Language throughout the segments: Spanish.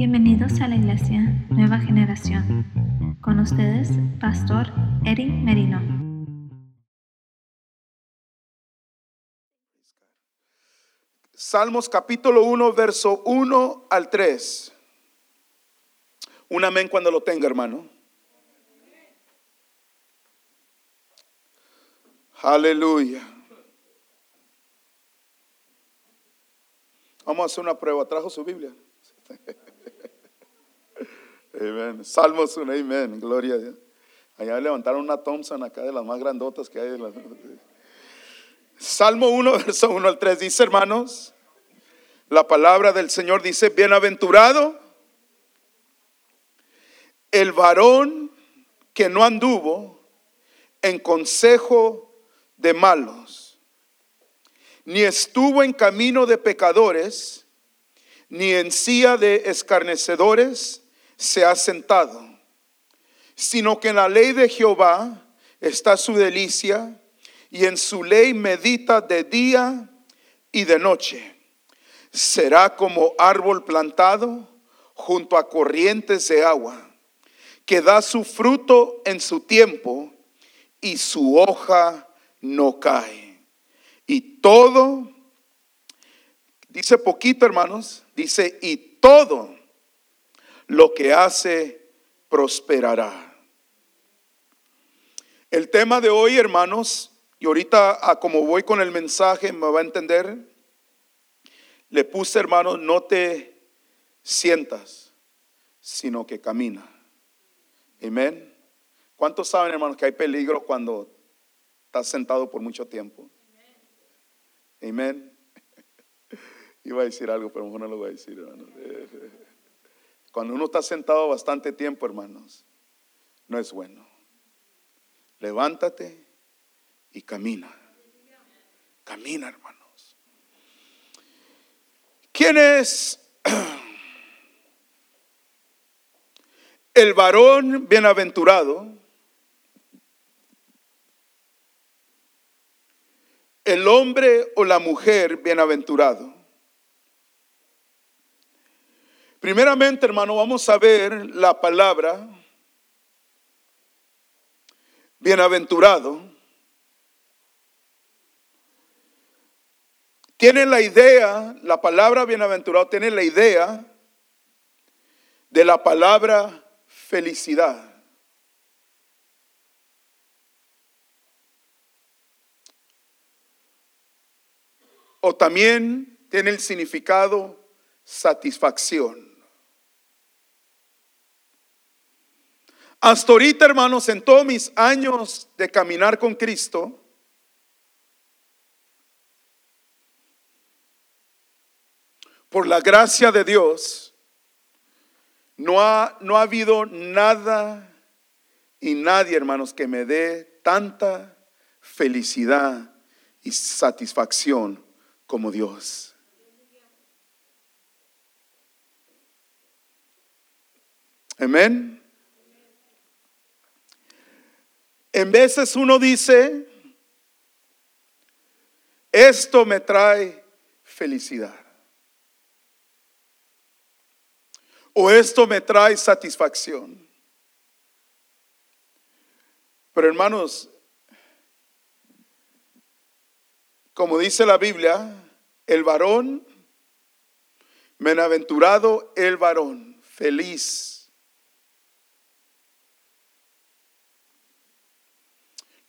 Bienvenidos a la Iglesia Nueva Generación. Con ustedes, Pastor Eric Merino. Salmos capítulo 1, verso 1 al 3. Un amén cuando lo tenga, hermano. Aleluya. Vamos a hacer una prueba. ¿Trajo su Biblia? Salmos 1, amén. Gloria a Dios. Allá levantaron una Thompson acá de las más grandotas que hay. Salmo 1, verso 1 al 3 dice, hermanos, la palabra del Señor dice, bienaventurado el varón que no anduvo en consejo de malos, ni estuvo en camino de pecadores, ni en silla de escarnecedores se ha sentado, sino que en la ley de Jehová está su delicia, y en su ley medita de día y de noche. Será como árbol plantado junto a corrientes de agua, que da su fruto en su tiempo, y su hoja no cae. Y todo, dice poquito hermanos, dice, y todo lo que hace prosperará. El tema de hoy, hermanos, y ahorita a como voy con el mensaje me va a entender, le puse, hermanos, no te sientas, sino que camina. Amén. ¿Cuántos saben, hermanos, que hay peligro cuando estás sentado por mucho tiempo. Amén. Iba a decir algo, pero mejor no lo voy a decir, hermanos. Cuando uno está sentado bastante tiempo, hermanos, no es bueno. Levántate y camina. Camina, hermanos. ¿Quién es el varón bienaventurado? el hombre o la mujer bienaventurado? Primeramente, hermano, vamos a ver la palabra bienaventurado. Tiene la idea, la palabra bienaventurado tiene la idea de la palabra felicidad. o también tiene el significado satisfacción. Hasta ahorita, hermanos, en todos mis años de caminar con Cristo, por la gracia de Dios, no ha, no ha habido nada y nadie, hermanos, que me dé tanta felicidad y satisfacción como Dios. Amén. En veces uno dice, esto me trae felicidad. O esto me trae satisfacción. Pero hermanos, como dice la Biblia, el varón, bienaventurado el varón, feliz.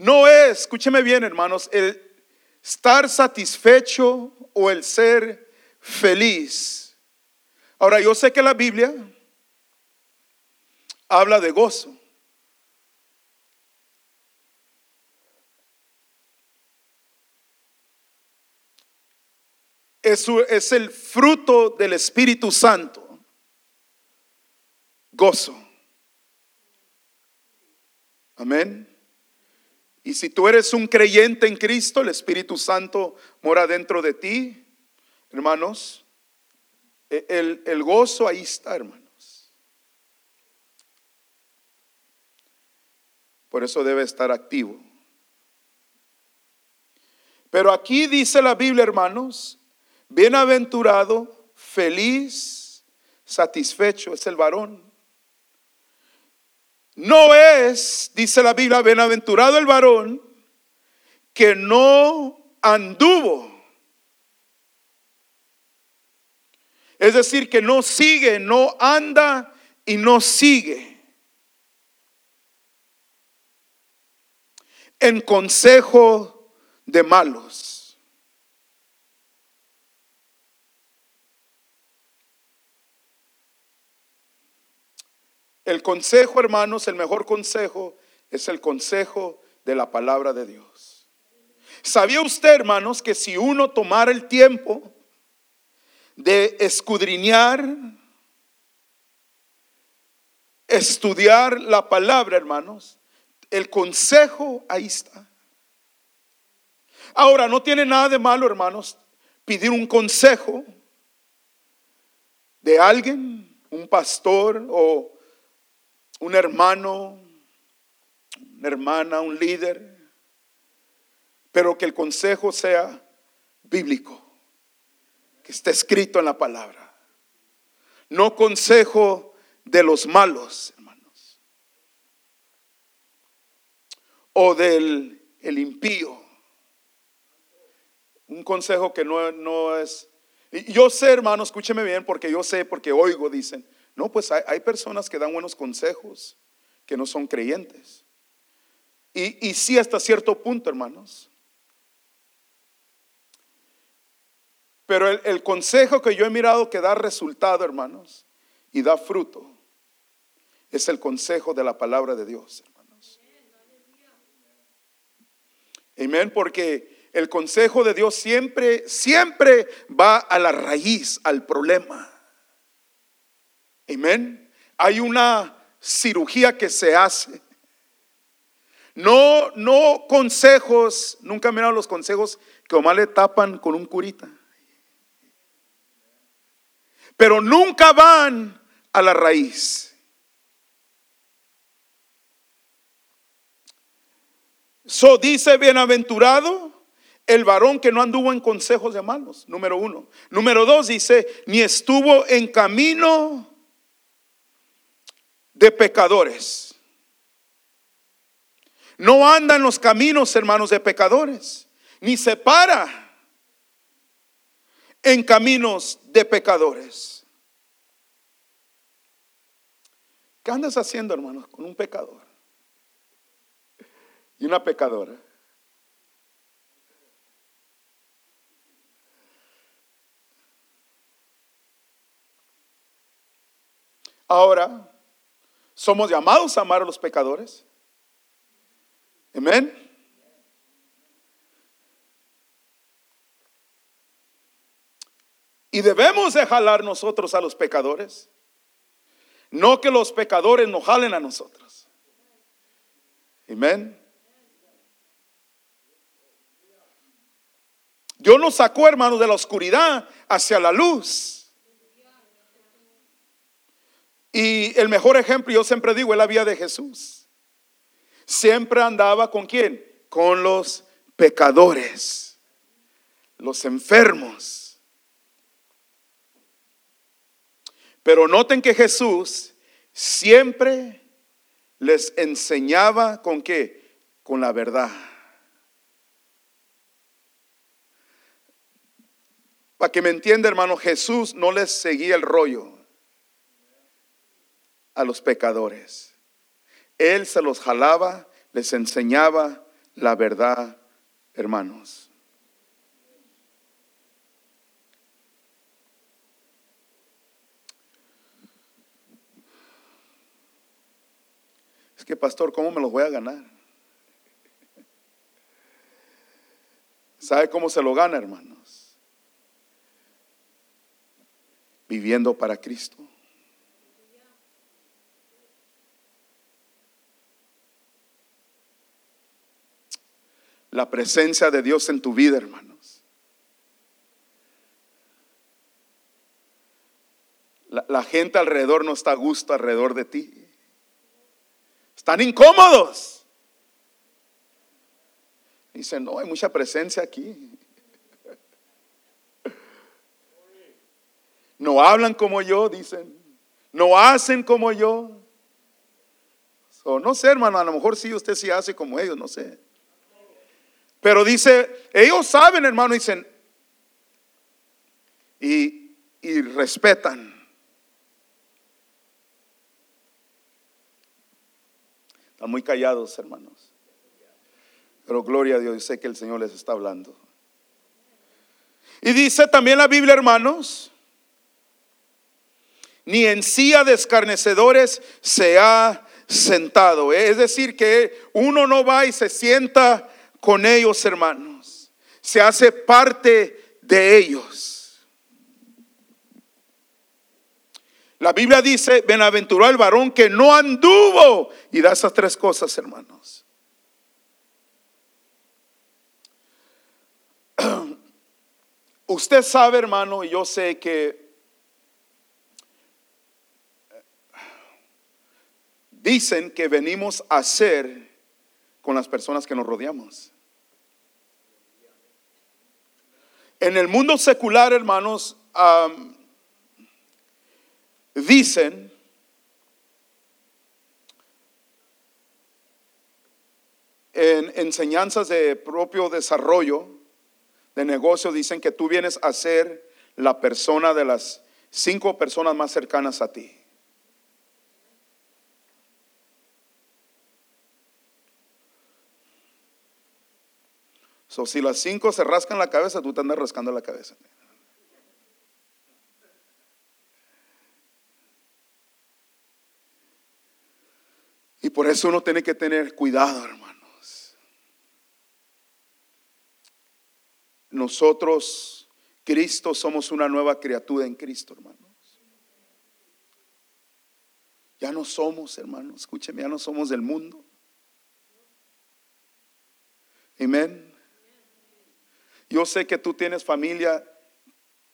No es, escúcheme bien hermanos, el estar satisfecho o el ser feliz. Ahora yo sé que la Biblia habla de gozo. es, el fruto del Espíritu Santo. Gozo. Amén. Y si tú eres un creyente en Cristo, el Espíritu Santo mora dentro de ti, hermanos. E, el, el gozo ahí está, hermanos. Por eso debe estar activo. Pero aquí dice la Biblia, hermanos, bienaventurado, feliz, satisfecho es el varón. No es, dice la Biblia, bienaventurado el varón que no anduvo. Es decir, que no sigue, no anda y no sigue. En consejo de malos. El consejo, hermanos, el mejor consejo es el consejo de la palabra de Dios. ¿Sabía usted, hermanos, que si uno tomara el tiempo de escudriñar, estudiar la palabra, hermanos, el consejo ahí está. Ahora, no tiene nada de malo, hermanos, pedir un consejo de alguien, un pastor o un hermano, una hermana, un líder, pero que el consejo sea bíblico, que esté escrito en la palabra. No consejo de los malos, hermanos, o del el impío. Un consejo que no, no es... Yo sé, hermano, escúcheme bien, porque yo sé, porque oigo, dicen, no, pues hay, personas que dan buenos consejos que no son creyentes. Y, y sí hasta cierto punto, hermanos. Pero el, el, consejo que yo he mirado que da resultado, hermanos, y da fruto, es el consejo de la palabra de Dios, hermanos. Amén, porque el consejo de Dios siempre, siempre va a la raíz, al problema. Amén. Hay una cirugía que se hace. No, no consejos, nunca mirado los consejos que Omar le tapan con un curita. Pero nunca van a la raíz. So dice bienaventurado el varón que no anduvo en consejos de malos, número uno. Número dos dice, ni estuvo en camino de pecadores. No anda en los caminos, hermanos, de pecadores, ni se para en caminos de pecadores. ¿Qué andas haciendo, hermanos, con un pecador y una pecadora? Ahora, somos llamados a amar a los pecadores. Amén. Y debemos de jalar nosotros a los pecadores. No que los pecadores nos jalen a nosotros. Amén. Dios nos sacó, hermanos, de la oscuridad hacia la luz. Y el mejor ejemplo, yo siempre digo, es la vida de Jesús. Siempre andaba con quién? Con los pecadores, los enfermos. Pero noten que Jesús siempre les enseñaba con qué? Con la verdad. Para que me entienda, hermano, Jesús no les seguía el rollo a los pecadores. Él se los jalaba, les enseñaba la verdad, hermanos. Es que, pastor, ¿cómo me los voy a ganar? ¿Sabe cómo se lo gana, hermanos? Viviendo para Cristo. La presencia de Dios en tu vida, hermanos. La, gente alrededor no está a gusto alrededor de ti. Están incómodos. Dicen, no, hay mucha presencia aquí. No hablan como yo, dicen. no hacen como yo. So, no sé, hermano, a lo mejor sí usted sí hace como ellos, no sé. Pero dice, ellos saben, hermano, dicen, y, y respetan. Están muy callados, hermanos. Pero gloria a Dios, sé que el Señor les está hablando. Y dice también la Biblia, hermanos, ni en silla de escarnecedores se ha sentado. Es decir, que uno no va y se sienta con ellos, hermanos. Se hace parte de ellos. La Biblia dice, bienaventurado el varón que no anduvo. Y da esas tres cosas, hermanos. Usted sabe, hermano, y yo sé que dicen que venimos a ser con las personas que nos rodeamos. En el mundo secular, hermanos, dicen en enseñanzas de propio desarrollo de negocio, dicen que tú vienes a ser la persona de las cinco personas más cercanas a ti. So, si las cinco se rascan la cabeza, tú te andas rascando la cabeza. Y por eso uno tiene que tener cuidado, hermanos. Nosotros, Cristo, somos una nueva criatura en Cristo, hermanos. Ya no somos, hermanos, escúcheme, ya no somos del mundo. Amén. Yo sé que tú tienes familia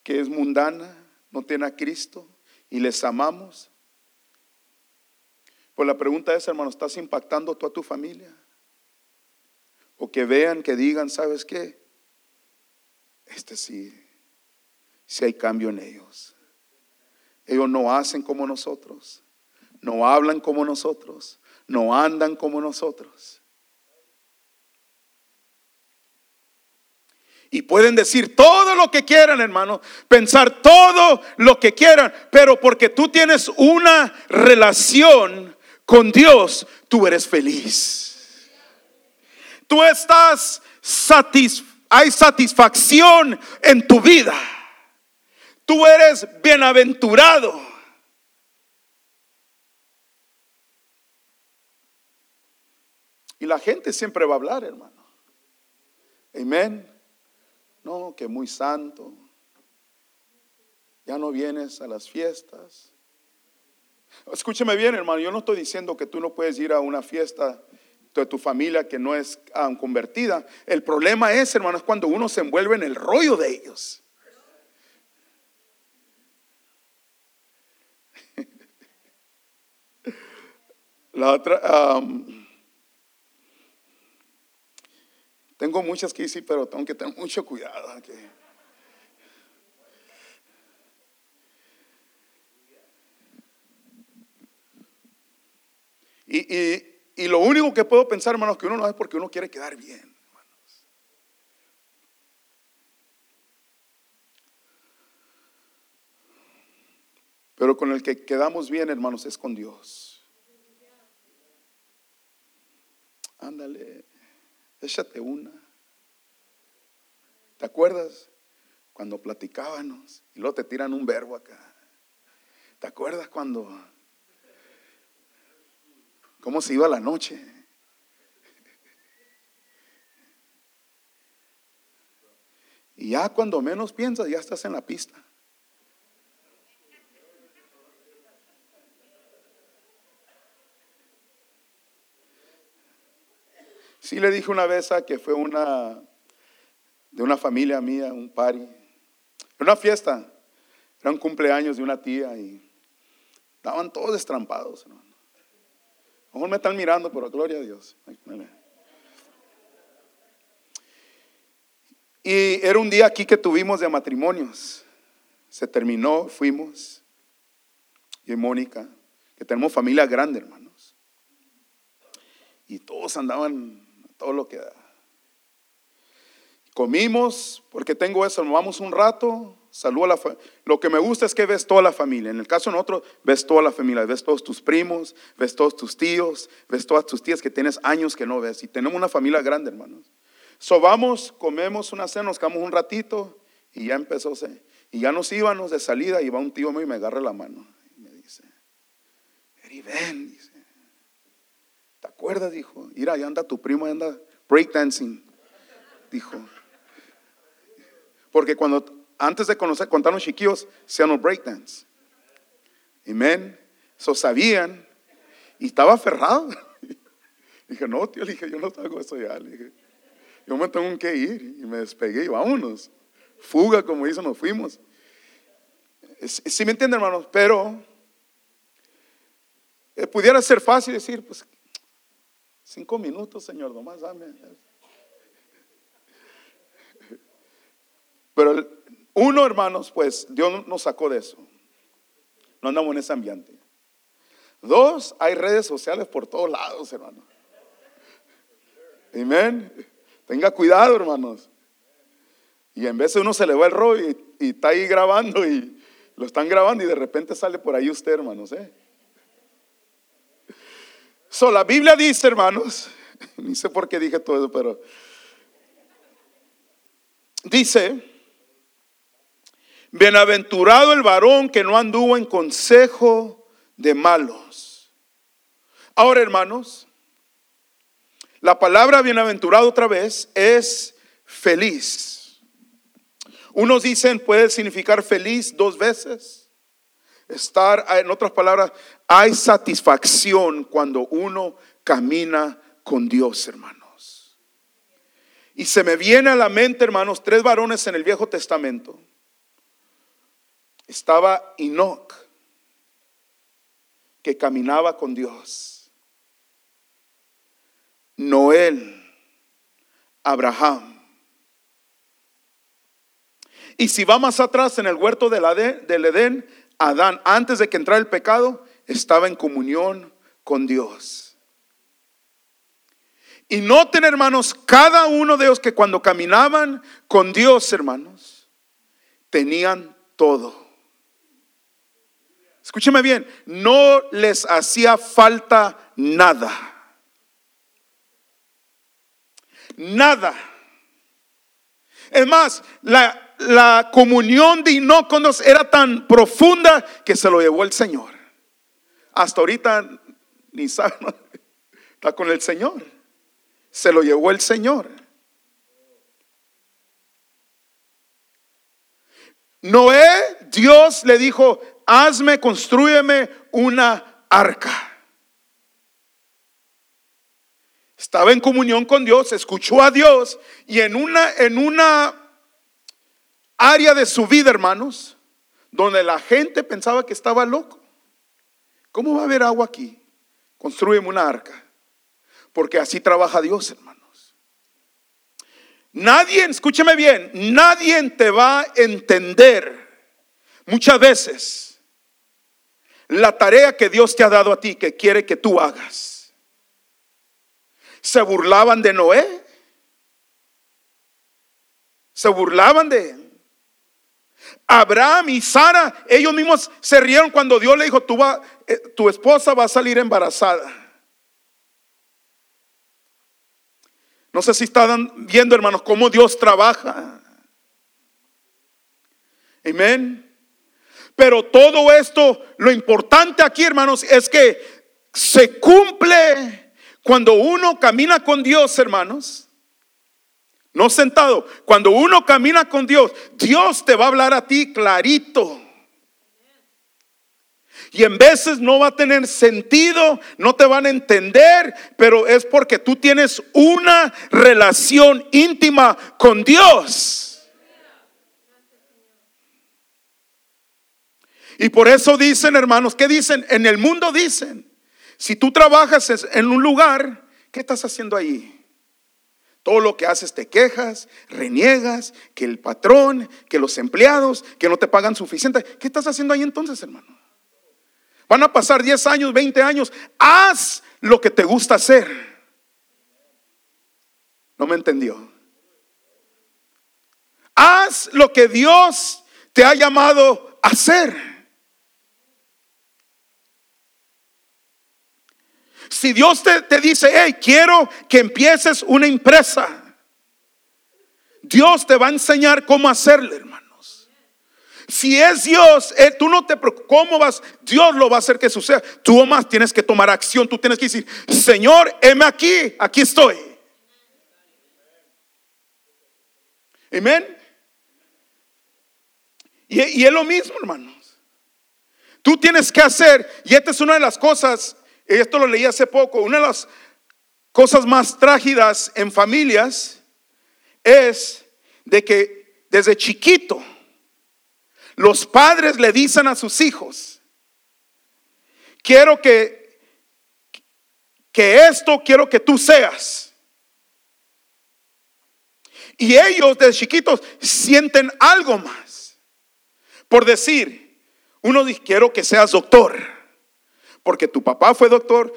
que es mundana, no tiene a Cristo y les amamos. Pues la pregunta es, hermano, ¿estás impactando tú a tu familia? O que vean, que digan, ¿sabes qué? Este sí, si hay cambio en ellos. Ellos no hacen como nosotros, no hablan como nosotros, no andan como nosotros. Y pueden decir todo lo que quieran, hermano, pensar todo lo que quieran, pero porque tú tienes una relación con Dios, tú eres feliz. Tú estás satis hay satisfacción en tu vida. Tú eres bienaventurado. Y la gente siempre va a hablar, hermano. Amén. No, que muy santo. Ya no vienes a las fiestas. Escúcheme bien, hermano. Yo no estoy diciendo que tú no puedes ir a una fiesta de tu familia que no es convertida. El problema es, hermano, es cuando uno se envuelve en el rollo de ellos. La otra, tengo muchas que decir, pero tengo que tener mucho cuidado. Y, lo único que puedo pensar, hermanos, que uno no es porque uno quiere quedar bien, hermanos. Pero con el que quedamos bien, hermanos, es con Dios. Ándale. Échate una. ¿Te acuerdas? Cuando platicábamos y luego te tiran un verbo acá. ¿Te acuerdas cuando... ¿Cómo se iba la noche? Y ya cuando menos piensas, ya estás en la pista. Sí le dije una vez a que fue una de una familia mía, un party, una fiesta, era un cumpleaños de una tía y estaban todos destrampados, hermano. A lo mejor me están mirando, pero gloria a Dios. Y era un día aquí que tuvimos de matrimonios. Se terminó, fuimos. y Mónica, que tenemos familia grande, hermanos. Y todos andaban todo lo que da. Comimos, porque tengo eso, nos vamos un rato, saludo a la familia. Lo que me gusta es que ves toda la familia. En el caso de nosotros, ves toda la familia, ves todos tus primos, ves todos tus tíos, ves todas tus tías que tienes años que no ves. Y tenemos una familia grande, hermanos. So vamos, comemos una cena, nos quedamos un ratito y ya empezó. Y ya nos íbamos de salida y va un tío mío y me agarra la mano. Y me dice, Eri, ven, dice. ¿Te acuerdas? Dijo, mira, ahí anda tu primo, anda breakdancing. Dijo. Porque cuando, antes de conocer, contarnos chiquillos, sean los breakdance. Amén. Eso sabían. Y estaba aferrado. Dije, no, tío, le dije, yo no hago eso ya. Yo me tengo que ir. Y me despegué y vámonos. Fuga, como dicen, nos fuimos. Si me entienden, hermanos, pero eh, pudiera ser fácil decir, pues, cinco minutos, Señor, nomás dame. Pero uno, hermanos, pues Dios nos sacó de eso. No andamos en ese ambiente. Dos, hay redes sociales por todos lados, hermanos. Amén. Tenga cuidado, hermanos. Y en vez de uno se le va el rollo y, está ahí grabando y lo están grabando y de repente sale por ahí usted, hermanos. ¿eh? So, la Biblia dice, hermanos, ni sé por qué dije todo eso, pero dice, bienaventurado el varón que no anduvo en consejo de malos. Ahora, hermanos, la palabra bienaventurado otra vez es feliz. Unos dicen puede significar feliz dos veces. Estar, en otras palabras, hay satisfacción cuando uno camina con Dios, hermanos. Y se me viene a la mente, hermanos, tres varones en el Viejo Testamento. Estaba Enoch, que caminaba con Dios. Noel, Abraham y si va más atrás en el huerto del Edén, Adán, antes de que entrara el pecado, estaba en comunión con Dios. Y noten, hermanos, cada uno de ellos que cuando caminaban con Dios, hermanos, tenían todo. Escúcheme bien, no les hacía falta nada. Nada. Es más, la, la comunión de Inóconos era tan profunda que se lo llevó el Señor. Hasta ahorita ni sabe, está con el Señor. Se lo llevó el Señor. Noé, Dios le dijo, hazme, construyeme una arca. Estaba en comunión con Dios, escuchó a Dios y en una, en una área de su vida, hermanos, donde la gente pensaba que estaba loco. ¿Cómo va a haber agua aquí? Construyeme una arca. Porque así trabaja Dios, hermanos. Nadie, escúcheme bien, nadie te va a entender muchas veces la tarea que Dios te ha dado a ti, que quiere que tú hagas. Se burlaban de Noé. Se burlaban de. Abraham y Sara, ellos mismos se rieron cuando Dios le dijo, tu, eh, tu esposa va a salir embarazada. No sé si están viendo, hermanos, cómo Dios trabaja. Amén. Pero todo esto, lo importante aquí, hermanos, es que se cumple cuando uno camina con Dios, hermanos no sentado. Cuando uno camina con Dios, Dios te va a hablar a ti clarito. Y en veces no va a tener sentido, no te van a entender, pero es porque tú tienes una relación íntima con Dios. Y por eso dicen, hermanos, ¿qué dicen? En el mundo dicen, si tú trabajas en un lugar, ¿qué estás haciendo ahí? Todo lo que haces te quejas, reniegas, que el patrón, que los empleados, que no te pagan suficiente. ¿Qué estás haciendo ahí entonces, hermano? Van a pasar 10 años, 20 años. Haz lo que te gusta hacer. No me entendió. Haz lo que Dios te ha llamado a hacer. Si Dios te, te dice, hey, quiero que empieces una empresa, Dios te va a enseñar cómo hacerle, hermanos. Si es Dios, eh, tú no te preocupes, ¿cómo vas? Dios lo va a hacer que suceda. Tú más tienes que tomar acción, tú tienes que decir, Señor, heme aquí, aquí estoy. Amén. Y, y es lo mismo, hermanos. Tú tienes que hacer, y esta es una de las cosas esto lo leí hace poco, una de las cosas más trágidas en familias es de que desde chiquito los padres le dicen a sus hijos, quiero que, que esto quiero que tú seas. Y ellos desde chiquitos sienten algo más. Por decir, uno dice, quiero que seas doctor porque tu papá fue doctor,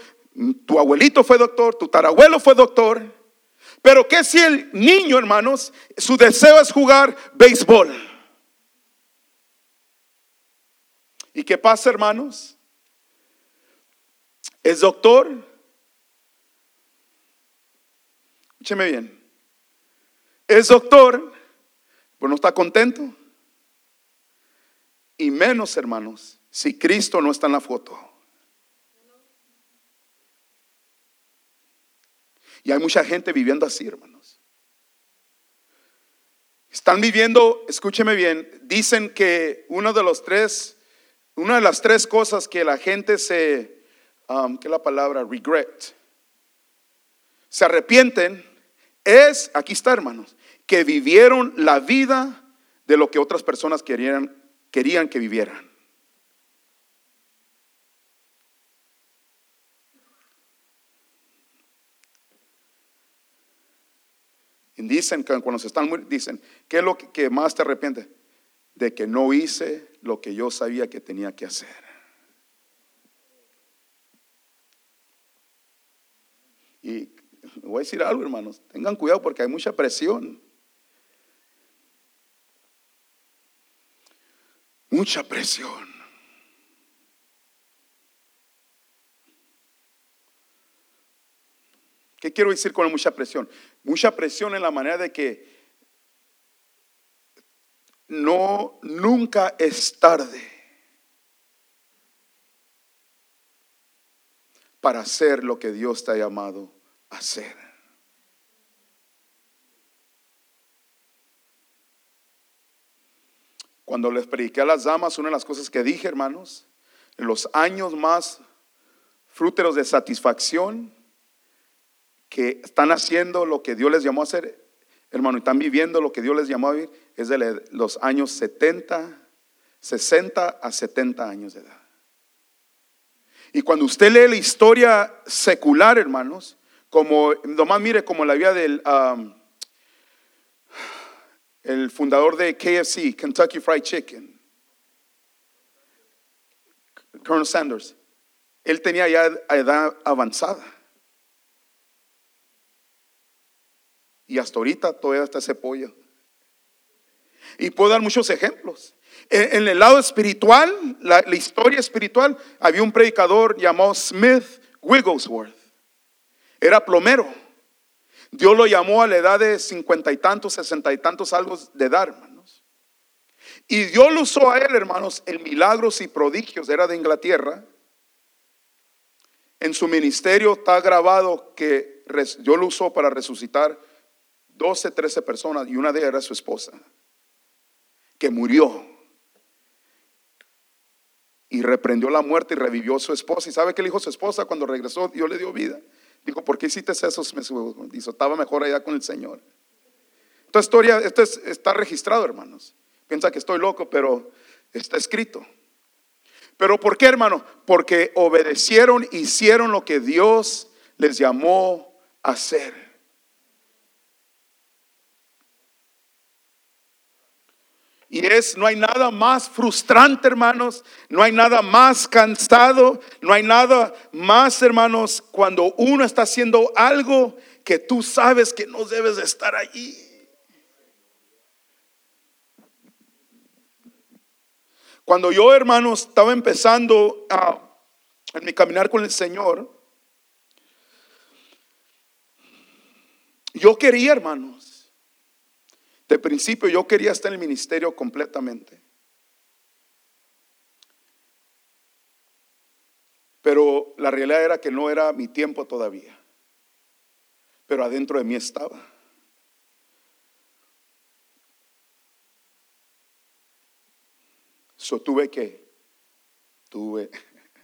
tu abuelito fue doctor, tu tarabuelo fue doctor. Pero ¿qué si el niño, hermanos, su deseo es jugar béisbol? ¿Y qué pasa, hermanos? Es doctor. Escúcheme bien. Es doctor, pero no está contento. Y menos, hermanos, si Cristo no está en la foto. Y hay mucha gente viviendo así, hermanos. Están viviendo, escúcheme bien, dicen que uno de los tres, una de las tres cosas que la gente se, um, ¿qué es la palabra? Regret. Se arrepienten es, aquí está, hermanos, que vivieron la vida de lo que otras personas querían, querían que vivieran. Dicen que cuando se están muriendo, dicen, ¿qué es lo que más te arrepiente? De que no hice lo que yo sabía que tenía que hacer. Y voy a decir algo, hermanos, tengan cuidado porque hay mucha presión. Mucha presión. ¿Qué quiero decir con mucha presión? Mucha presión en la manera de que no, nunca es tarde para hacer lo que Dios te ha llamado a hacer. Cuando les prediqué a las damas, una de las cosas que dije, hermanos, en los años más fruteros de satisfacción, que están haciendo lo que Dios les llamó a hacer, hermano, y están viviendo lo que Dios les llamó a vivir, es de los años 70, 60 a 70 años de edad. Y cuando usted lee la historia secular, hermanos, como, nomás mire como la vida del el fundador de KFC, Kentucky Fried Chicken, Colonel Sanders, él tenía ya edad avanzada. Y hasta ahorita todavía está ese pollo. Y puedo dar muchos ejemplos. En, el lado espiritual, la, historia espiritual, había un predicador llamado Smith Wigglesworth. Era plomero. Dios lo llamó a la edad de cincuenta y tantos, sesenta y tantos algo de edad, hermanos. Y Dios lo usó a él, hermanos, en milagros y prodigios. Era de Inglaterra. En su ministerio está grabado que Dios lo usó para resucitar 12, 13 personas y una de ellas era su esposa, que murió. Y reprendió la muerte y revivió a su esposa. ¿Y sabe qué le dijo su esposa cuando regresó? Dios le dio vida. Dijo, ¿por qué hiciste eso? Dijo, estaba mejor allá con el Señor. Esta historia, esto está registrado, hermanos. Piensa que estoy loco, pero está escrito. Pero ¿por qué, hermano? Porque obedecieron, hicieron lo que Dios les llamó a hacer. Y es, no hay nada más frustrante, hermanos, no hay nada más cansado, no hay nada más, hermanos, cuando uno está haciendo algo que tú sabes que no debes de estar allí. Cuando yo, hermanos, estaba empezando a, en mi caminar con el Señor, yo quería, hermanos, de principio yo quería estar en el ministerio completamente. Pero la realidad era que no era mi tiempo todavía. Pero adentro de mí estaba. So tuve que, tuve,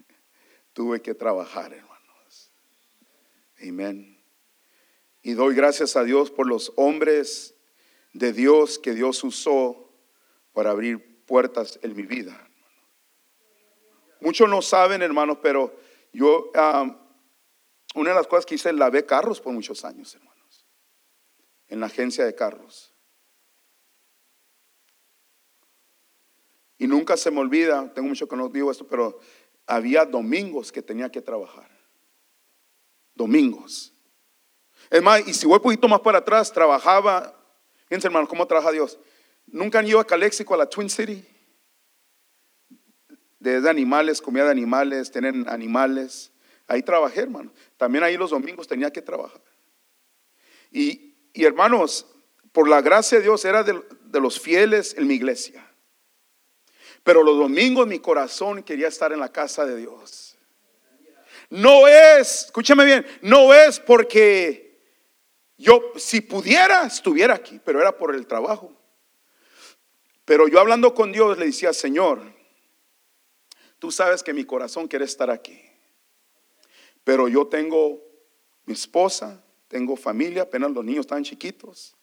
tuve que trabajar, hermanos. Amén. Y doy gracias a Dios por los hombres de Dios que Dios usó para abrir puertas en mi vida. Muchos no saben, hermanos, pero yo, una de las cosas que hice, lavé carros por muchos años, hermanos, en la agencia de carros. Y nunca se me olvida, tengo mucho que no digo esto, pero había domingos que tenía que trabajar. Domingos. Es más, y si voy un poquito más para atrás, trabajaba Fíjense, hermano, cómo trabaja Dios. ¿Nunca han ido a Calexico, a la Twin City? Desde animales, comida de animales, tienen animales. Ahí trabajé, hermano. También ahí los domingos tenía que trabajar. Y, hermanos, por la gracia de Dios era de, de los fieles en mi iglesia. Pero los domingos mi corazón quería estar en la casa de Dios. No es, escúchame bien, no es porque yo, si pudiera, estuviera aquí, pero era por el trabajo. Pero yo hablando con Dios le decía, Señor, tú sabes que mi corazón quiere estar aquí. Pero yo tengo mi esposa, tengo familia, apenas los niños están chiquitos.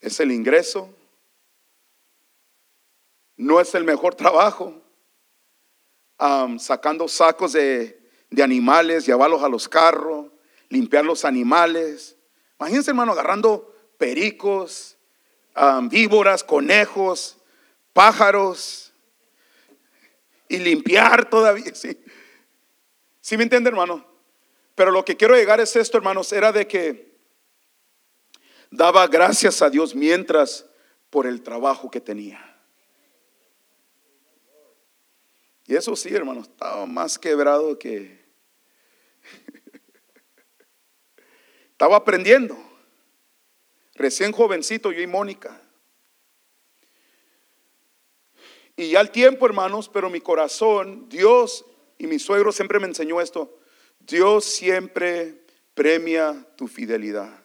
Es el ingreso. No es el mejor trabajo. sacando sacos de, de animales, llevarlos a los carros, limpiar los animales, Imagínense, hermano, agarrando pericos, víboras, conejos, pájaros y limpiar todavía. ¿sí? ¿Sí me entiende, hermano? Pero lo que quiero llegar es esto, hermanos, era de que daba gracias a Dios mientras por el trabajo que tenía. Y eso sí, hermano, estaba más quebrado que... Estaba aprendiendo. Recién jovencito yo y Mónica. Y ya el tiempo, hermanos, pero mi corazón, Dios y mi suegro siempre me enseñó esto. Dios siempre premia tu fidelidad.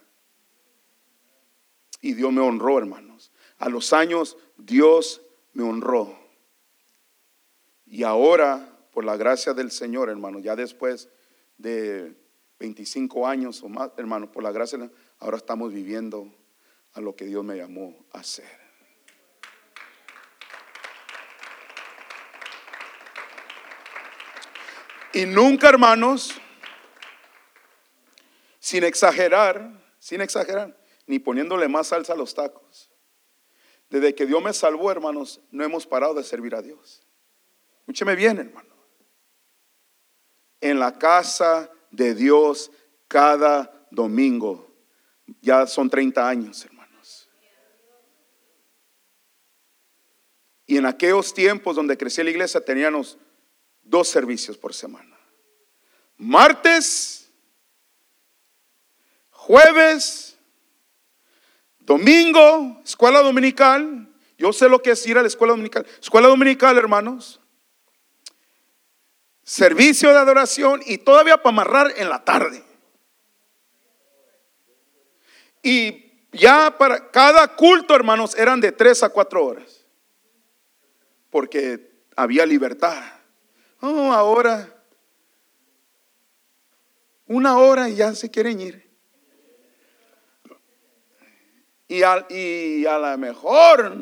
Y Dios me honró, hermanos. A los años Dios me honró. Y ahora, por la gracia del Señor, hermanos, ya después de 25 años o más, hermano, por la gracia, ahora estamos viviendo a lo que Dios me llamó a hacer. Y nunca, hermanos, sin exagerar, sin exagerar, ni poniéndole más salsa a los tacos. Desde que Dios me salvó, hermanos, no hemos parado de servir a Dios. Escúcheme bien, hermano. En la casa de Dios cada domingo. Ya son 30 años, hermanos. Y en aquellos tiempos donde crecía la iglesia teníamos dos servicios por semana. Martes, jueves, domingo, escuela dominical. Yo sé lo que es ir a la escuela dominical. Escuela dominical, hermanos servicio de adoración y todavía para amarrar en la tarde. Y ya para cada culto, hermanos, eran de tres a cuatro horas. Porque había libertad. Oh, ahora una hora y ya se quieren ir. Y a, y a lo mejor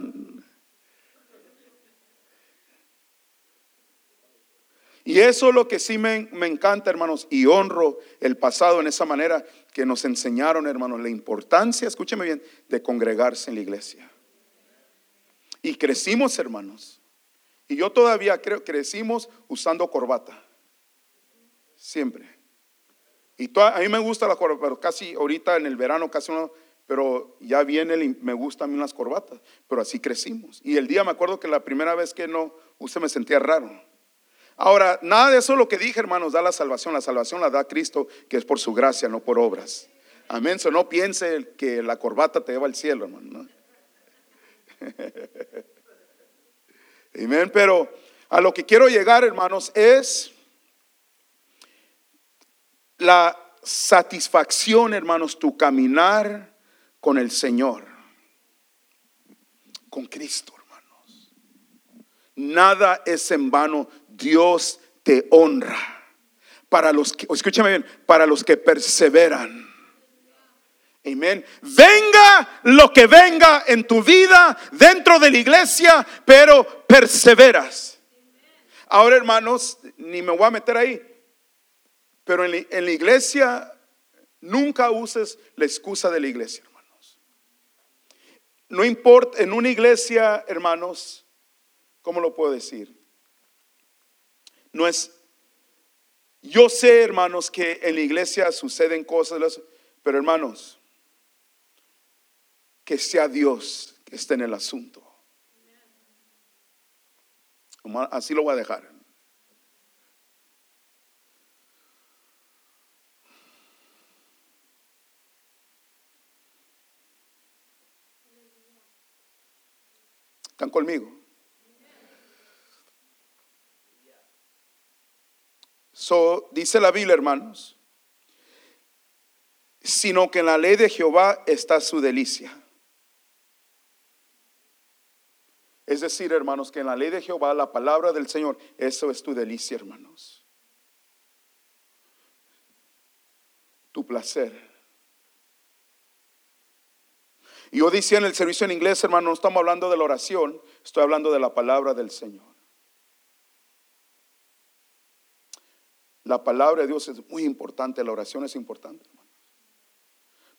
Y eso es lo que sí me, encanta, hermanos, y honro el pasado en esa manera que nos enseñaron, hermanos, la importancia, escúcheme bien, de congregarse en la iglesia. Y crecimos, hermanos. Y yo todavía creo, crecimos usando corbata. Siempre. Y a mí me gusta la corbata, pero casi ahorita en el verano casi no, pero ya viene, el, me gustan las corbatas, pero así crecimos. Y el día me acuerdo que la primera vez que no usted me sentía raro. Ahora, nada de eso lo que dije, hermanos, da la salvación. La salvación la da Cristo, que es por su gracia, no por obras. Amén. So, no piense que la corbata te lleva al cielo, hermano. Amén. Pero a lo que quiero llegar, hermanos, es la satisfacción, hermanos, tu caminar con el Señor, con Cristo, hermanos. Nada es en vano. Dios te honra. Para los que, escúchame bien, para los que perseveran. Amén. Venga lo que venga en tu vida dentro de la iglesia, pero perseveras. Ahora, hermanos, ni me voy a meter ahí, pero en la, iglesia nunca uses la excusa de la iglesia, hermanos. No importa, en una iglesia, hermanos, ¿cómo lo puedo decir? No es, yo sé, hermanos, que en la iglesia suceden cosas, pero hermanos, que sea Dios que esté en el asunto. Así lo voy a dejar. ¿Están conmigo? So, dice la Biblia, hermanos, sino que en la ley de Jehová está su delicia Es decir, hermanos, que en la ley de Jehová, la palabra del Señor, eso es tu delicia, hermanos. Tu placer. Yo decía en el servicio en inglés, hermano, no estamos hablando de la oración, estoy hablando de la palabra del Señor. La palabra de Dios es muy importante, la oración es importante.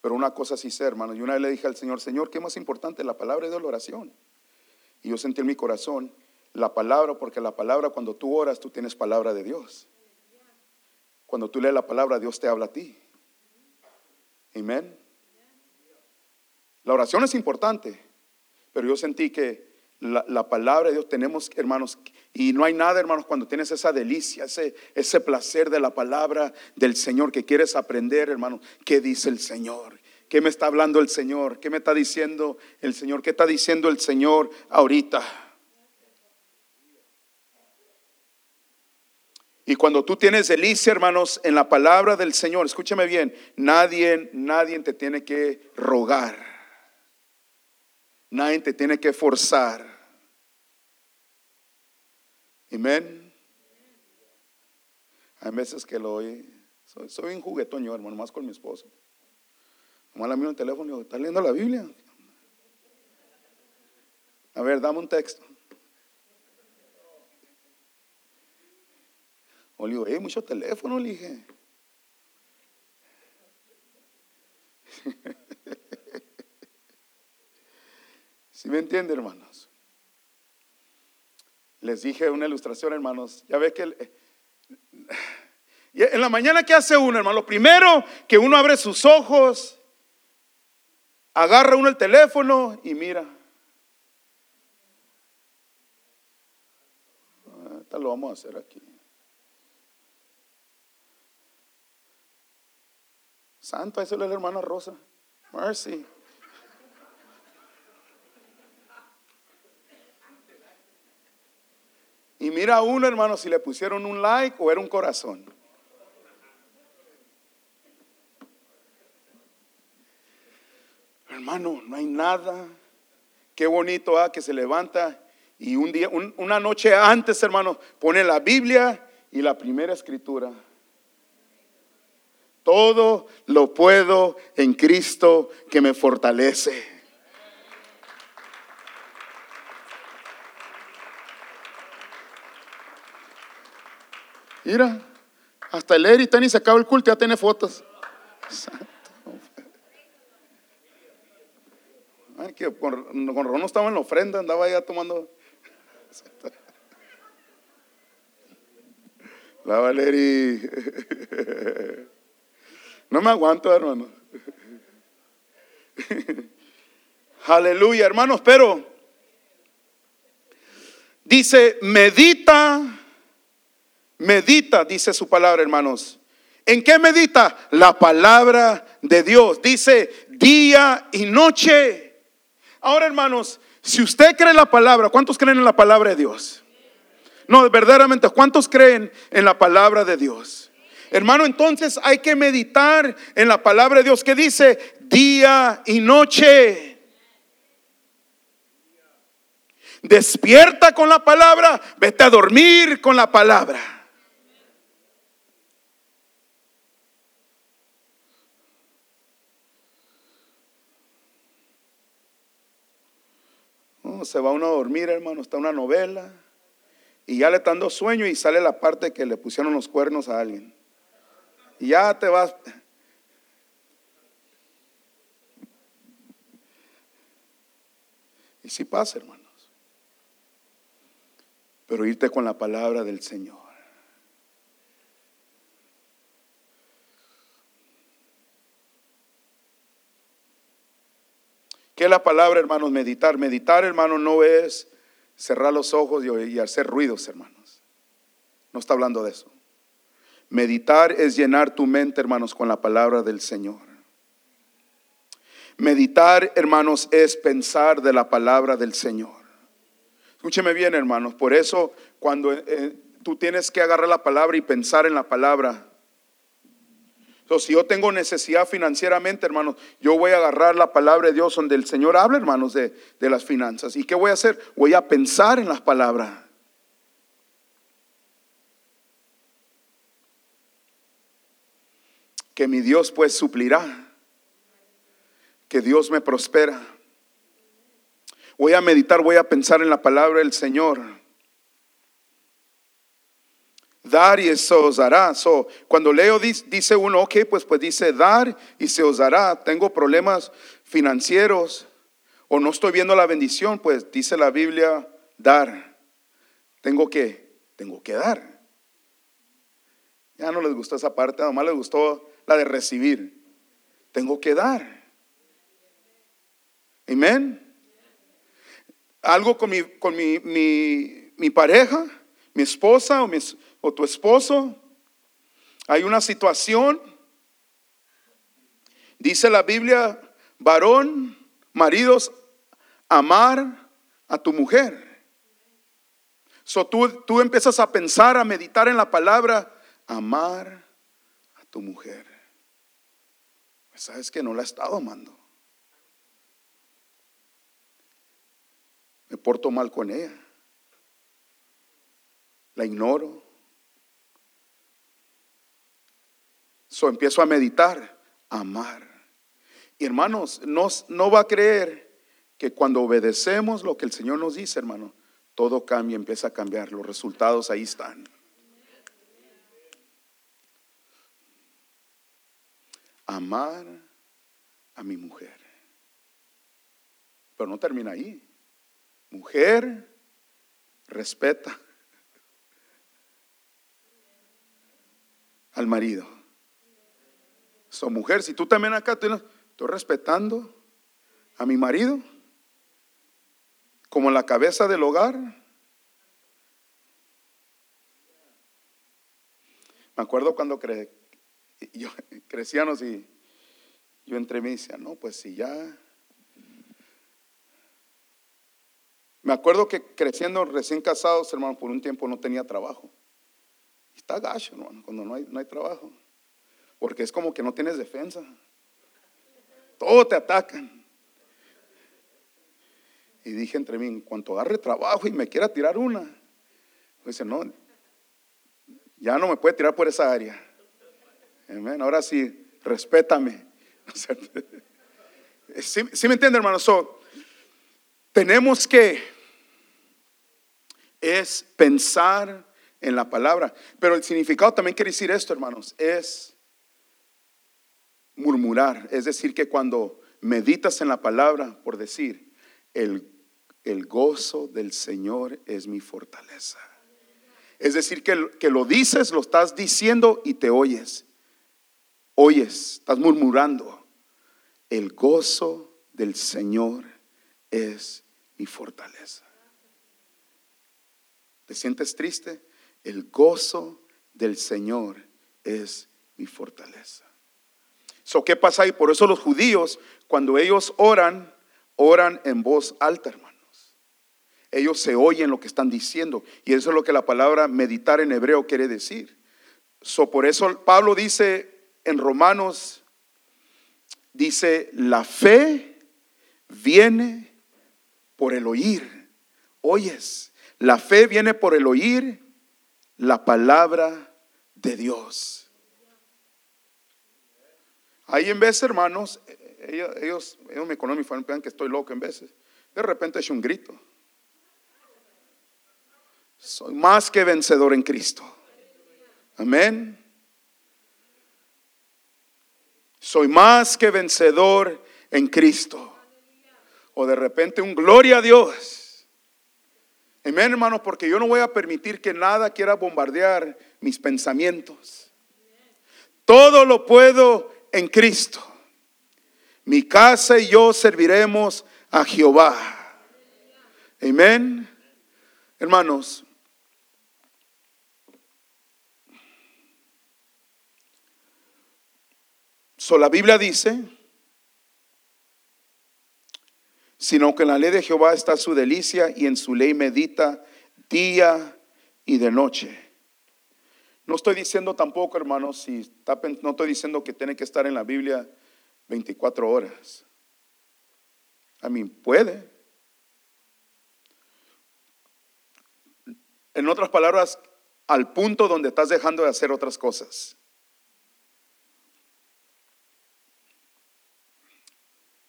Pero una cosa sí sé, hermano, y una vez le dije al Señor, Señor, ¿qué más importante? La palabra de Dios, la oración. Y yo sentí en mi corazón la palabra, porque la palabra cuando tú oras, tú tienes palabra de Dios. Cuando tú lees la palabra, Dios te habla a ti. Amén. La oración es importante, pero yo sentí que la, palabra de Dios tenemos, hermanos, y no hay nada, hermanos, cuando tienes esa delicia, ese, ese placer de la palabra del Señor que quieres aprender, hermanos, ¿qué dice el Señor? ¿Qué me está hablando el Señor? ¿Qué me está diciendo el Señor? ¿Qué está diciendo el Señor ahorita? Y cuando tú tienes delicia, hermanos, en la palabra del Señor, escúchame bien, nadie, nadie te tiene que rogar. Nadie te tiene que forzar. Amén. Hay veces que lo oí. Soy, un juguetón hermano, más con mi esposo. Como la miro el teléfono y digo, ¿estás leyendo la Biblia? A ver, dame un texto. O le digo, hey, mucho teléfono, le dije. ¿Sí me entiende, hermanos? Les dije una ilustración, hermanos. Ya ve que eh, en la mañana, ¿qué hace uno, hermano? Lo primero que uno abre sus ojos Agarra uno el teléfono y mira. Ah, lo vamos a hacer aquí. Santo, eso es la hermana Rosa. Mercy. Y mira a uno, hermano, si le pusieron un like o era un corazón. Hermano, no hay nada. Qué bonito ah, que se levanta y un día, una noche antes, hermano, pone la Biblia y la primera escritura. Todo lo puedo en Cristo que me fortalece. Mira, hasta el Eri ni se acaba el culto, ya tiene fotos. que con, con Ron no estaba en la ofrenda, andaba ya tomando. La Valeri. No me aguanto, hermano. Aleluya, hermanos, pero dice, medita, medita, dice su palabra, hermanos. ¿En qué medita? La palabra de Dios. Dice día y noche. Ahora, hermanos, si usted cree la palabra, ¿cuántos creen en la palabra de Dios? No, verdaderamente, ¿cuántos creen en la palabra de Dios? Hermano, entonces hay que meditar en la palabra de Dios que dice día y noche. Despierta con la palabra, vete a dormir con la palabra. Se va uno a dormir, hermano, está una novela y ya le está dando sueño y sale la parte que le pusieron los cuernos a alguien. Y ya te vas. Y si pasa, hermanos. Pero irte con la palabra del Señor. ¿Qué es la palabra, hermanos? Meditar. Meditar, hermanos, no es cerrar los ojos y hacer ruidos, hermanos. No está hablando de eso. Meditar es llenar tu mente, hermanos, con la palabra del Señor. Meditar, hermanos, es pensar de la palabra del Señor. Escúcheme bien, hermanos. Por eso, cuando eh, tú tienes que agarrar la palabra y pensar en la palabra, si yo tengo necesidad financieramente, hermanos, yo voy a agarrar la palabra de Dios donde el Señor habla, hermanos, de, de las finanzas. ¿Y qué voy a hacer? Voy a pensar en las palabras. Que mi Dios pues suplirá. Que Dios me prospera. Voy a meditar, voy a pensar en la palabra del Señor. Dar y eso os dará. cuando leo dice uno, ok, pues, pues dice dar y se os dará. Tengo problemas financieros o no estoy viendo la bendición, pues dice la Biblia, dar. Tengo que, tengo que dar. Ya no les gustó esa parte, nomás les gustó la de recibir. Tengo que dar. Amén. Algo con mi, con mi, mi, mi pareja, mi esposa o mis o tu esposo, hay una situación, dice la Biblia, varón, maridos, amar a tu mujer. So, tú, tú empiezas a pensar, a meditar en la palabra, amar a tu mujer. Sabes que no la he estado amando. Me porto mal con ella. La ignoro. So empiezo a meditar, amar. Y hermanos, no, no va a creer que cuando obedecemos lo que el Señor nos dice, hermano, todo cambia, empieza a cambiar. Los resultados ahí están. Amar a mi mujer. Pero no termina ahí. Mujer, respeta al marido. So, mujer, si tú también acá estoy, estoy respetando a mi marido como la cabeza del hogar. Me acuerdo cuando cre yo, crecíamos y yo entre mí decía, no, pues si ya... Me acuerdo que creciendo recién casados, hermano, por un tiempo no tenía trabajo. Está gacho, hermano, cuando no hay, no hay trabajo. Porque es como que no tienes defensa. Todo te atacan. Y dije entre mí, en cuanto agarre trabajo y me quiera tirar una, dice, no, ya no me puede tirar por esa área. Ahora sí, respétame. ¿Sí, me entiende, hermano? tenemos que es pensar en la palabra. Pero el significado también quiere decir esto, hermanos, es murmurar. Es decir, que cuando meditas en la palabra, por decir, el, el gozo del Señor es mi fortaleza. Es decir, que, que lo dices, lo estás diciendo y te oyes. Oyes, estás murmurando. El gozo del Señor es mi fortaleza. ¿Te sientes triste? El gozo del Señor es mi fortaleza. So, ¿Qué pasa ahí? Por eso los judíos, cuando ellos oran, oran en voz alta, hermanos. Ellos se oyen lo que están diciendo. Y eso es lo que la palabra meditar en hebreo quiere decir. So, por eso Pablo dice en Romanos, dice, la fe viene por el oír. Oyes, la fe viene por el oír la palabra de Dios. Ahí en vez, hermanos, ellos, ellos, me conocen y piensan que estoy loco en veces. De repente he hecho un grito. Soy más que vencedor en Cristo. Amén. Soy más que vencedor en Cristo. O de repente un gloria a Dios. Amén, hermanos, porque yo no voy a permitir que nada quiera bombardear mis pensamientos. Todo lo puedo en Cristo. Mi casa y yo serviremos a Jehová. Amén. Hermanos, so la Biblia dice, sino que en la ley de Jehová está su delicia y en su ley medita día y de noche. No estoy diciendo tampoco, hermanos, si no estoy diciendo que tiene que estar en la Biblia 24 horas. A mí puede. En otras palabras, al punto donde estás dejando de hacer otras cosas.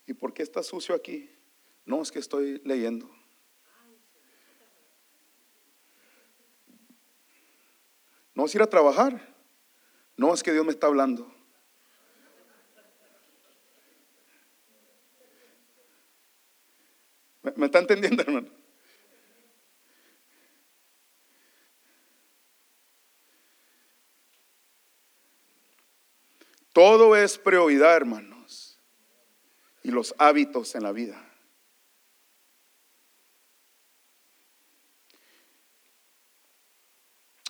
¿Y por qué está sucio aquí? No, es que estoy leyendo. No es ir a trabajar. No es que Dios me está hablando. ¿Me, está entendiendo, hermano? Todo es prioridad, hermanos. Y los hábitos en la vida.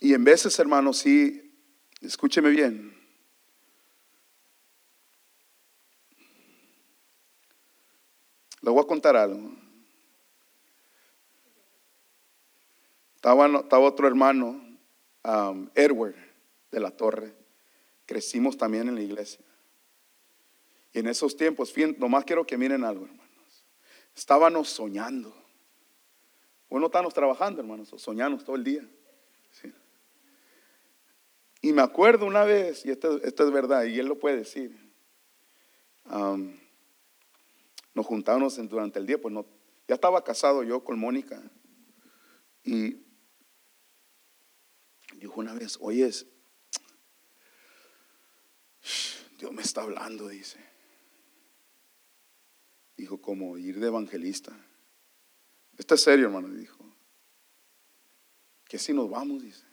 Y en veces, hermanos, sí, escúcheme bien. Le voy a contar algo. Estaba, otro hermano, um, Edward, de la Torre. Crecimos también en la iglesia. Y en esos tiempos, nomás quiero que miren algo, hermanos. Estábamos soñando. Bueno, estábamos trabajando, hermanos, soñamos todo el día. Y me acuerdo una vez, y esto, es verdad, y él lo puede decir. nos juntábamos durante el día, pues no, ya estaba casado yo con Mónica. Y dijo una vez, oye, Dios me está hablando, dice. Dijo, como ir de evangelista. Esto es serio, hermano, dijo. Que si nos vamos, dice.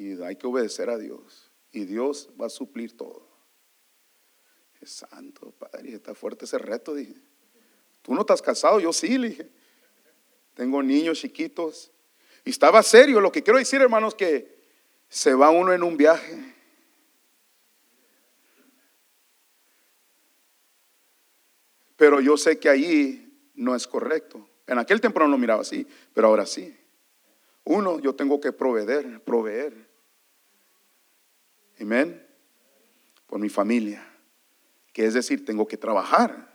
Y hay que obedecer a Dios. Y Dios va a suplir todo. Es santo, Padre, está fuerte ese reto, dije. Tú no estás casado, yo sí, le dije. Tengo niños chiquitos. Y estaba serio. Lo que quiero decir, hermanos, que se va uno en un viaje. Pero yo sé que allí no es correcto. En aquel tiempo no lo miraba así, pero ahora sí. Uno, yo tengo que proveer, proveer. Amén. Por mi familia. Que es decir, tengo que trabajar.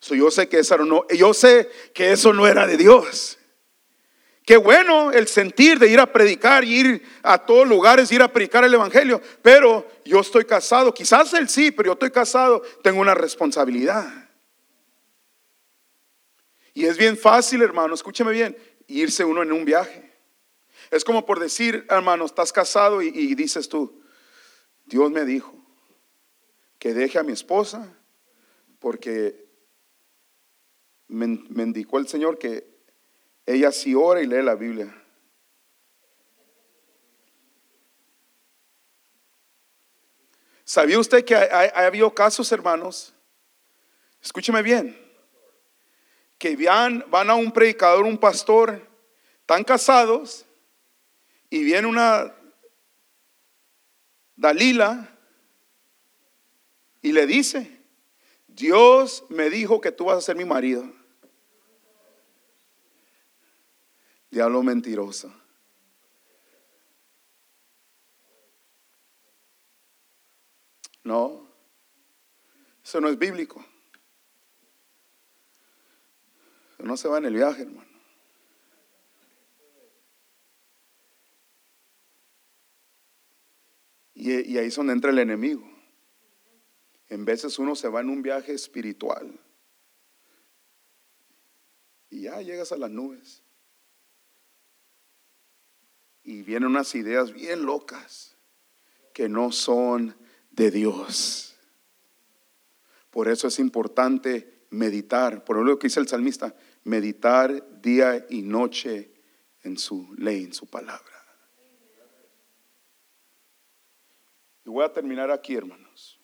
yo sé que eso no, yo sé que eso no era de Dios. Qué bueno el sentir de ir a predicar y ir a todos lugares, ir a predicar el Evangelio. Pero yo estoy casado, quizás él sí, pero yo estoy casado, tengo una responsabilidad. Y es bien fácil, hermano, escúcheme bien, irse uno en un viaje. Es como por decir, hermano, estás casado y, dices tú, Dios me dijo que deje a mi esposa porque me, me indicó el Señor que ella sí ora y lee la Biblia. ¿Sabía usted que ha, ha habido casos, hermanos? Escúcheme bien. Que van, van a un predicador, un pastor, están casados y viene una Dalila y le dice, Dios me dijo que tú vas a ser mi marido. Diablo mentiroso. No, eso no es bíblico. Eso no se va en el viaje, hermano. Y, ahí es donde entra el enemigo. En veces uno se va en un viaje espiritual y ya llegas a las nubes. Y vienen unas ideas bien locas que no son de Dios. Por eso es importante meditar, por lo que dice el salmista, meditar día y noche en su ley, en su palabra. Y voy a terminar aquí, hermanos.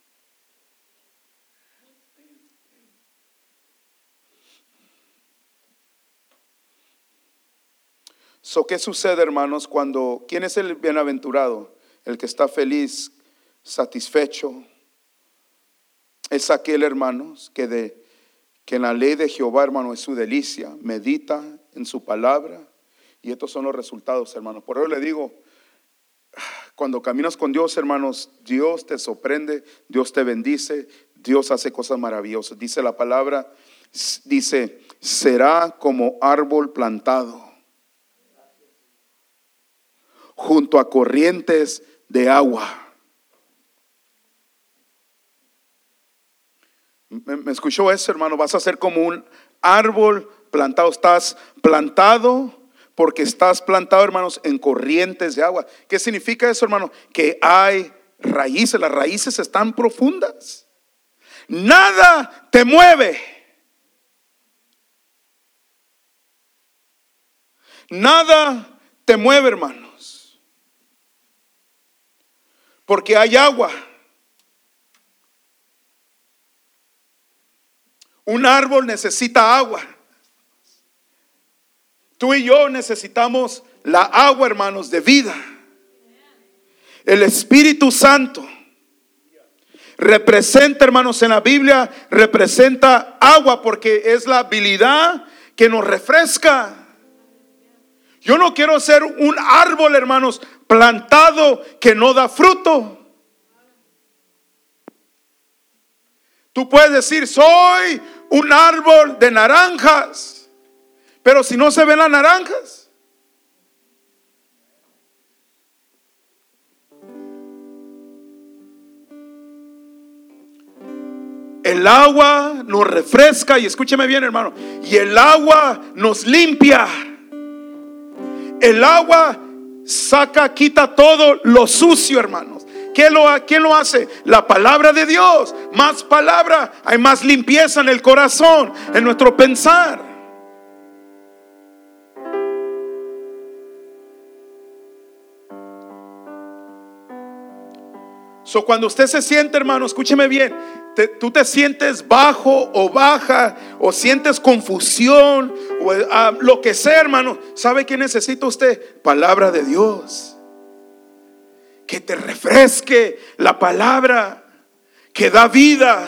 So, ¿Qué sucede, hermanos, cuando, ¿quién es el bienaventurado? El que está feliz, satisfecho. Es aquel, hermanos, que, de, que en la ley de Jehová, hermano, es su delicia, medita en su palabra. Y estos son los resultados, hermanos. Por eso le digo, cuando caminas con Dios, hermanos, Dios te sorprende, Dios te bendice, Dios hace cosas maravillosas. Dice la palabra, dice, será como árbol plantado junto a corrientes de agua. ¿Me, escuchó eso, hermano? Vas a ser como un árbol plantado. Estás plantado porque estás plantado, hermanos, en corrientes de agua. ¿Qué significa eso, hermano? Que hay raíces, las raíces están profundas. Nada te mueve. Nada te mueve, hermanos. Porque hay agua. Un árbol necesita agua. Tú y yo necesitamos la agua, hermanos, de vida. El Espíritu Santo representa, hermanos, en la Biblia, representa agua porque es la habilidad que nos refresca. Yo no quiero ser un árbol, hermanos, plantado que no da fruto. Tú puedes decir, soy un árbol de naranjas, pero si no se ven las naranjas, El agua nos refresca y escúcheme bien hermano, y el agua nos limpia. El agua saca, quita todo lo sucio hermano. ¿Quién lo, ¿Quién lo hace? La palabra de Dios. Más palabra, hay más limpieza en el corazón, en nuestro pensar. So, cuando usted se siente, hermano, escúcheme bien, tú te sientes bajo o baja, o sientes confusión, o ah, lo que sea, hermano, ¿sabe qué necesita usted? Palabra de Dios que te refresque la palabra que da vida.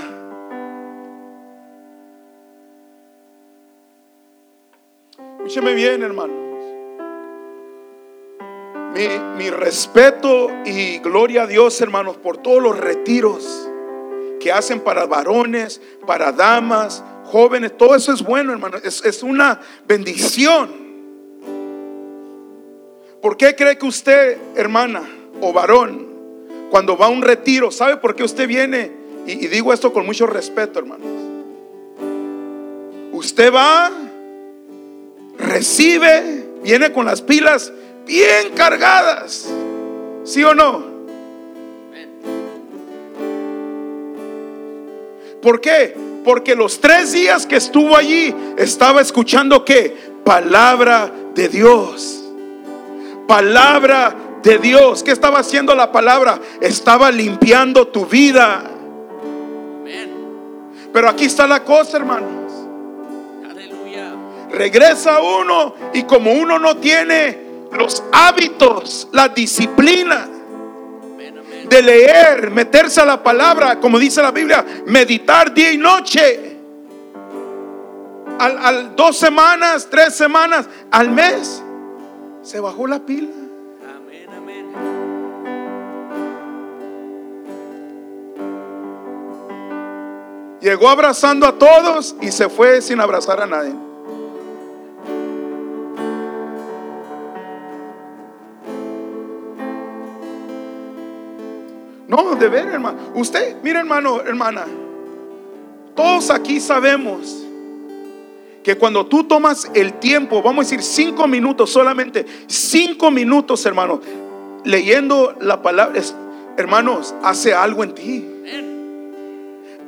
Escúcheme bien, hermanos. Mi, respeto y gloria a Dios, hermanos, por todos los retiros que hacen para varones, para damas, jóvenes. Todo eso es bueno, hermanos. Es, es una bendición. ¿Por qué cree que usted, hermana, o varón, cuando va a un retiro, ¿sabe por qué usted viene? Y, digo esto con mucho respeto, hermanos. Usted va, recibe, viene con las pilas bien cargadas. ¿Sí o no? ¿Por qué? Porque los tres días que estuvo allí estaba escuchando qué? Palabra de Dios. Palabra de Dios. ¿Qué estaba haciendo la palabra? Estaba limpiando tu vida. Pero aquí está la cosa, hermanos. Regresa uno y como uno no tiene los hábitos, la disciplina de leer, meterse a la palabra, como dice la Biblia, meditar día y noche. Al dos semanas, tres semanas, al mes, se bajó la pila. Amén, amén. Llegó abrazando a todos y se fue sin abrazar a nadie. No, de ver, hermano. Usted, mire, hermano, hermana. Todos aquí sabemos que cuando tú tomas el tiempo, vamos a decir cinco minutos solamente, cinco minutos, hermano, leyendo la palabra, es- hermanos, hace algo en ti.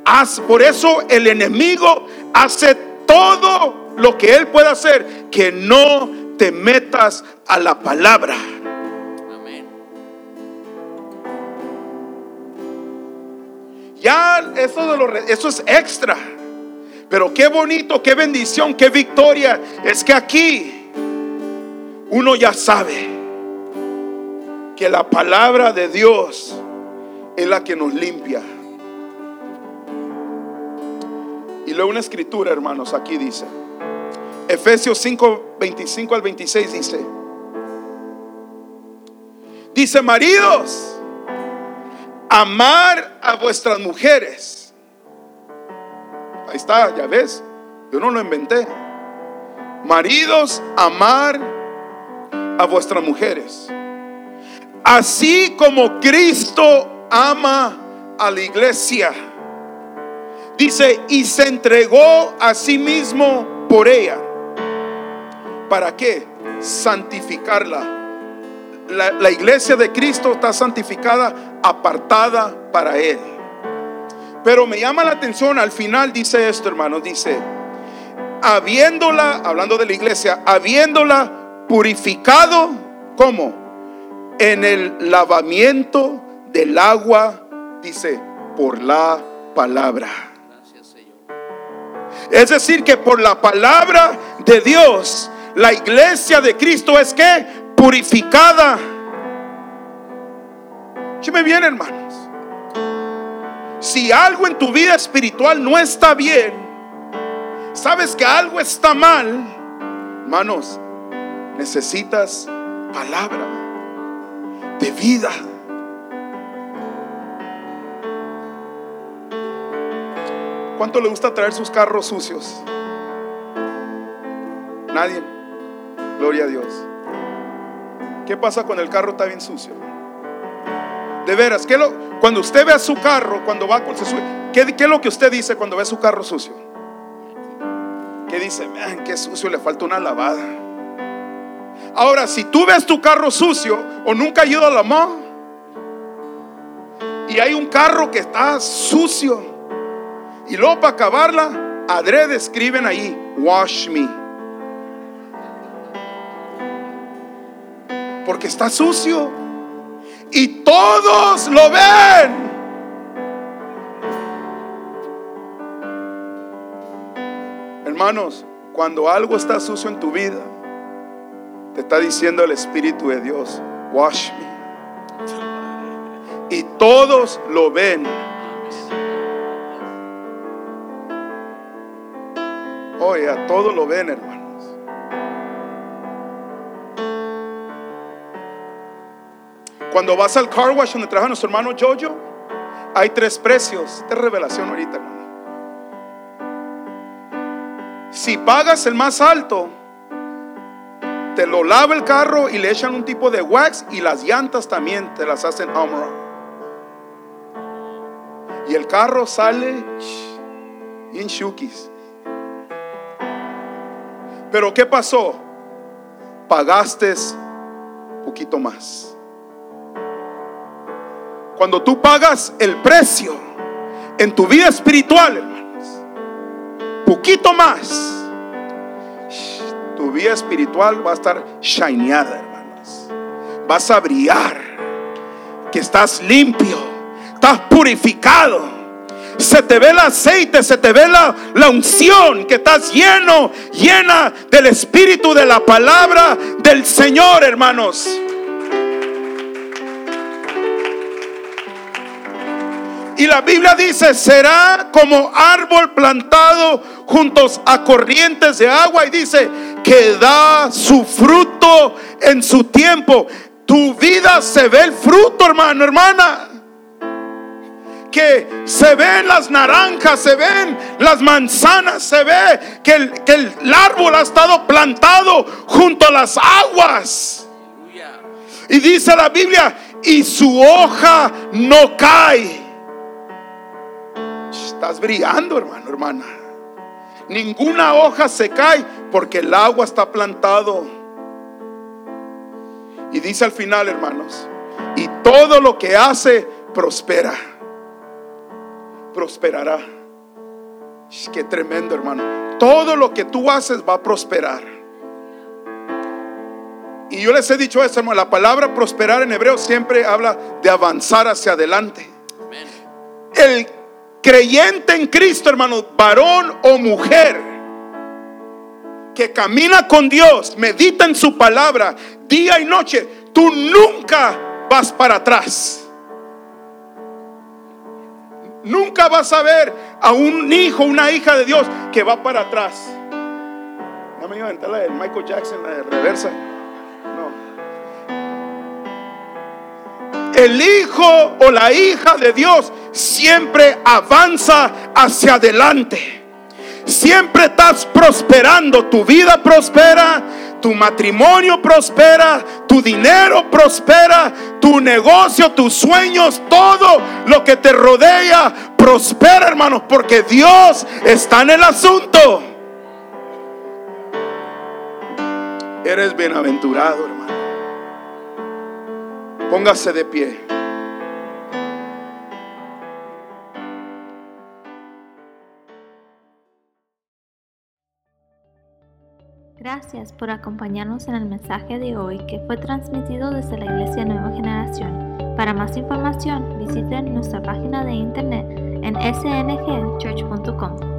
Haz, por eso el enemigo hace todo lo que él puede hacer, que no te metas a la palabra. Ya eso, es extra. Pero qué bonito, qué bendición, qué victoria. Es que aquí uno ya sabe que la palabra de Dios es la que nos limpia. Y luego una escritura, hermanos, aquí dice. Efesios 5, 25 al 26 dice. Dice, maridos, amar a vuestras mujeres. Ahí está, ya ves. Yo no lo inventé. Maridos, amar a vuestras mujeres. Así como Cristo ama a la iglesia. Dice, y se entregó a sí mismo por ella. ¿Para qué? Santificarla. La, la iglesia de Cristo está santificada, apartada para Él. Pero me llama la atención, al final dice esto, hermanos, dice, habiéndola, hablando de la iglesia, habiéndola purificado, ¿cómo? En el lavamiento del agua, dice, por la palabra. Gracias, Señor. Es decir, que por la palabra de Dios, la iglesia de Cristo es que purificada. Escúcheme bien, hermanos. Si algo en tu vida espiritual no está bien, sabes que algo está mal, hermanos, necesitas palabra de vida. ¿Cuánto le gusta traer sus carros sucios? Nadie. Gloria a Dios. ¿Qué pasa cuando el carro está bien sucio? De veras, ¿qué lo, cuando usted ve a su carro, cuando va con su, ¿qué, qué es lo que usted dice cuando ve su carro sucio? ¿Qué dice? Man, qué sucio, le falta una lavada. Ahora, si tú ves tu carro sucio o nunca ha ido a la mano y hay un carro que está sucio y luego para acabarla, adrede escriben ahí, wash me. Porque está sucio. Y todos lo ven. Hermanos, cuando algo está sucio en tu vida, te está diciendo el Espíritu de Dios, wash me. Y todos lo ven. Oye, a todos lo ven, hermanos. Cuando vas al car wash donde trabaja nuestro hermano Jojo, hay tres precios. Esta es revelación ahorita, hermano. Si pagas el más alto, te lo lava el carro y le echan un tipo de wax y las llantas también te las hacen Armor. Y el carro sale bien shukis. Pero ¿qué pasó? Pagaste poquito más. Cuando tú pagas el precio, en tu vida espiritual, hermanos, poquito más, tu vida espiritual va a estar shineada, hermanos. Vas a brillar, que estás limpio, estás purificado. Se te ve el aceite, se te ve la, la unción, que estás lleno, llena del espíritu de la palabra del Señor, hermanos. Y la Biblia dice, será como árbol plantado juntos a corrientes de agua. Y dice, que da su fruto en su tiempo. Tu vida se ve el fruto, hermano, hermana. Que se ven las naranjas, se ven las manzanas, se ve que el, que el árbol ha estado plantado junto a las aguas. Y dice la Biblia, y su hoja no cae. Estás brillando, hermano, hermana. Ninguna hoja se cae porque el agua está plantado. Y dice al final, hermanos, y todo lo que hace prospera. Prosperará. Qué tremendo, hermano. Todo lo que tú haces va a prosperar. Y yo les he dicho eso, hermano. La palabra prosperar en hebreo siempre habla de avanzar hacia adelante. El creyente en Cristo, hermano, varón o mujer, que camina con Dios, medita en su palabra día y noche, tú nunca vas para atrás. Nunca vas a ver a un hijo, una hija de Dios que va para atrás. No me iba a aventar la de Michael Jackson, la de reversa. El hijo o la hija de Dios siempre avanza hacia adelante. Siempre estás prosperando. Tu vida prospera, tu matrimonio prospera, tu dinero prospera, tu negocio, tus sueños, todo lo que te rodea prospera, hermanos, porque Dios está en el asunto. Eres bienaventurado, hermano. Póngase de pie. Gracias por acompañarnos en el mensaje de hoy que fue transmitido desde la Iglesia Nueva Generación. Para más información, visiten nuestra página de internet en sngchurch.com.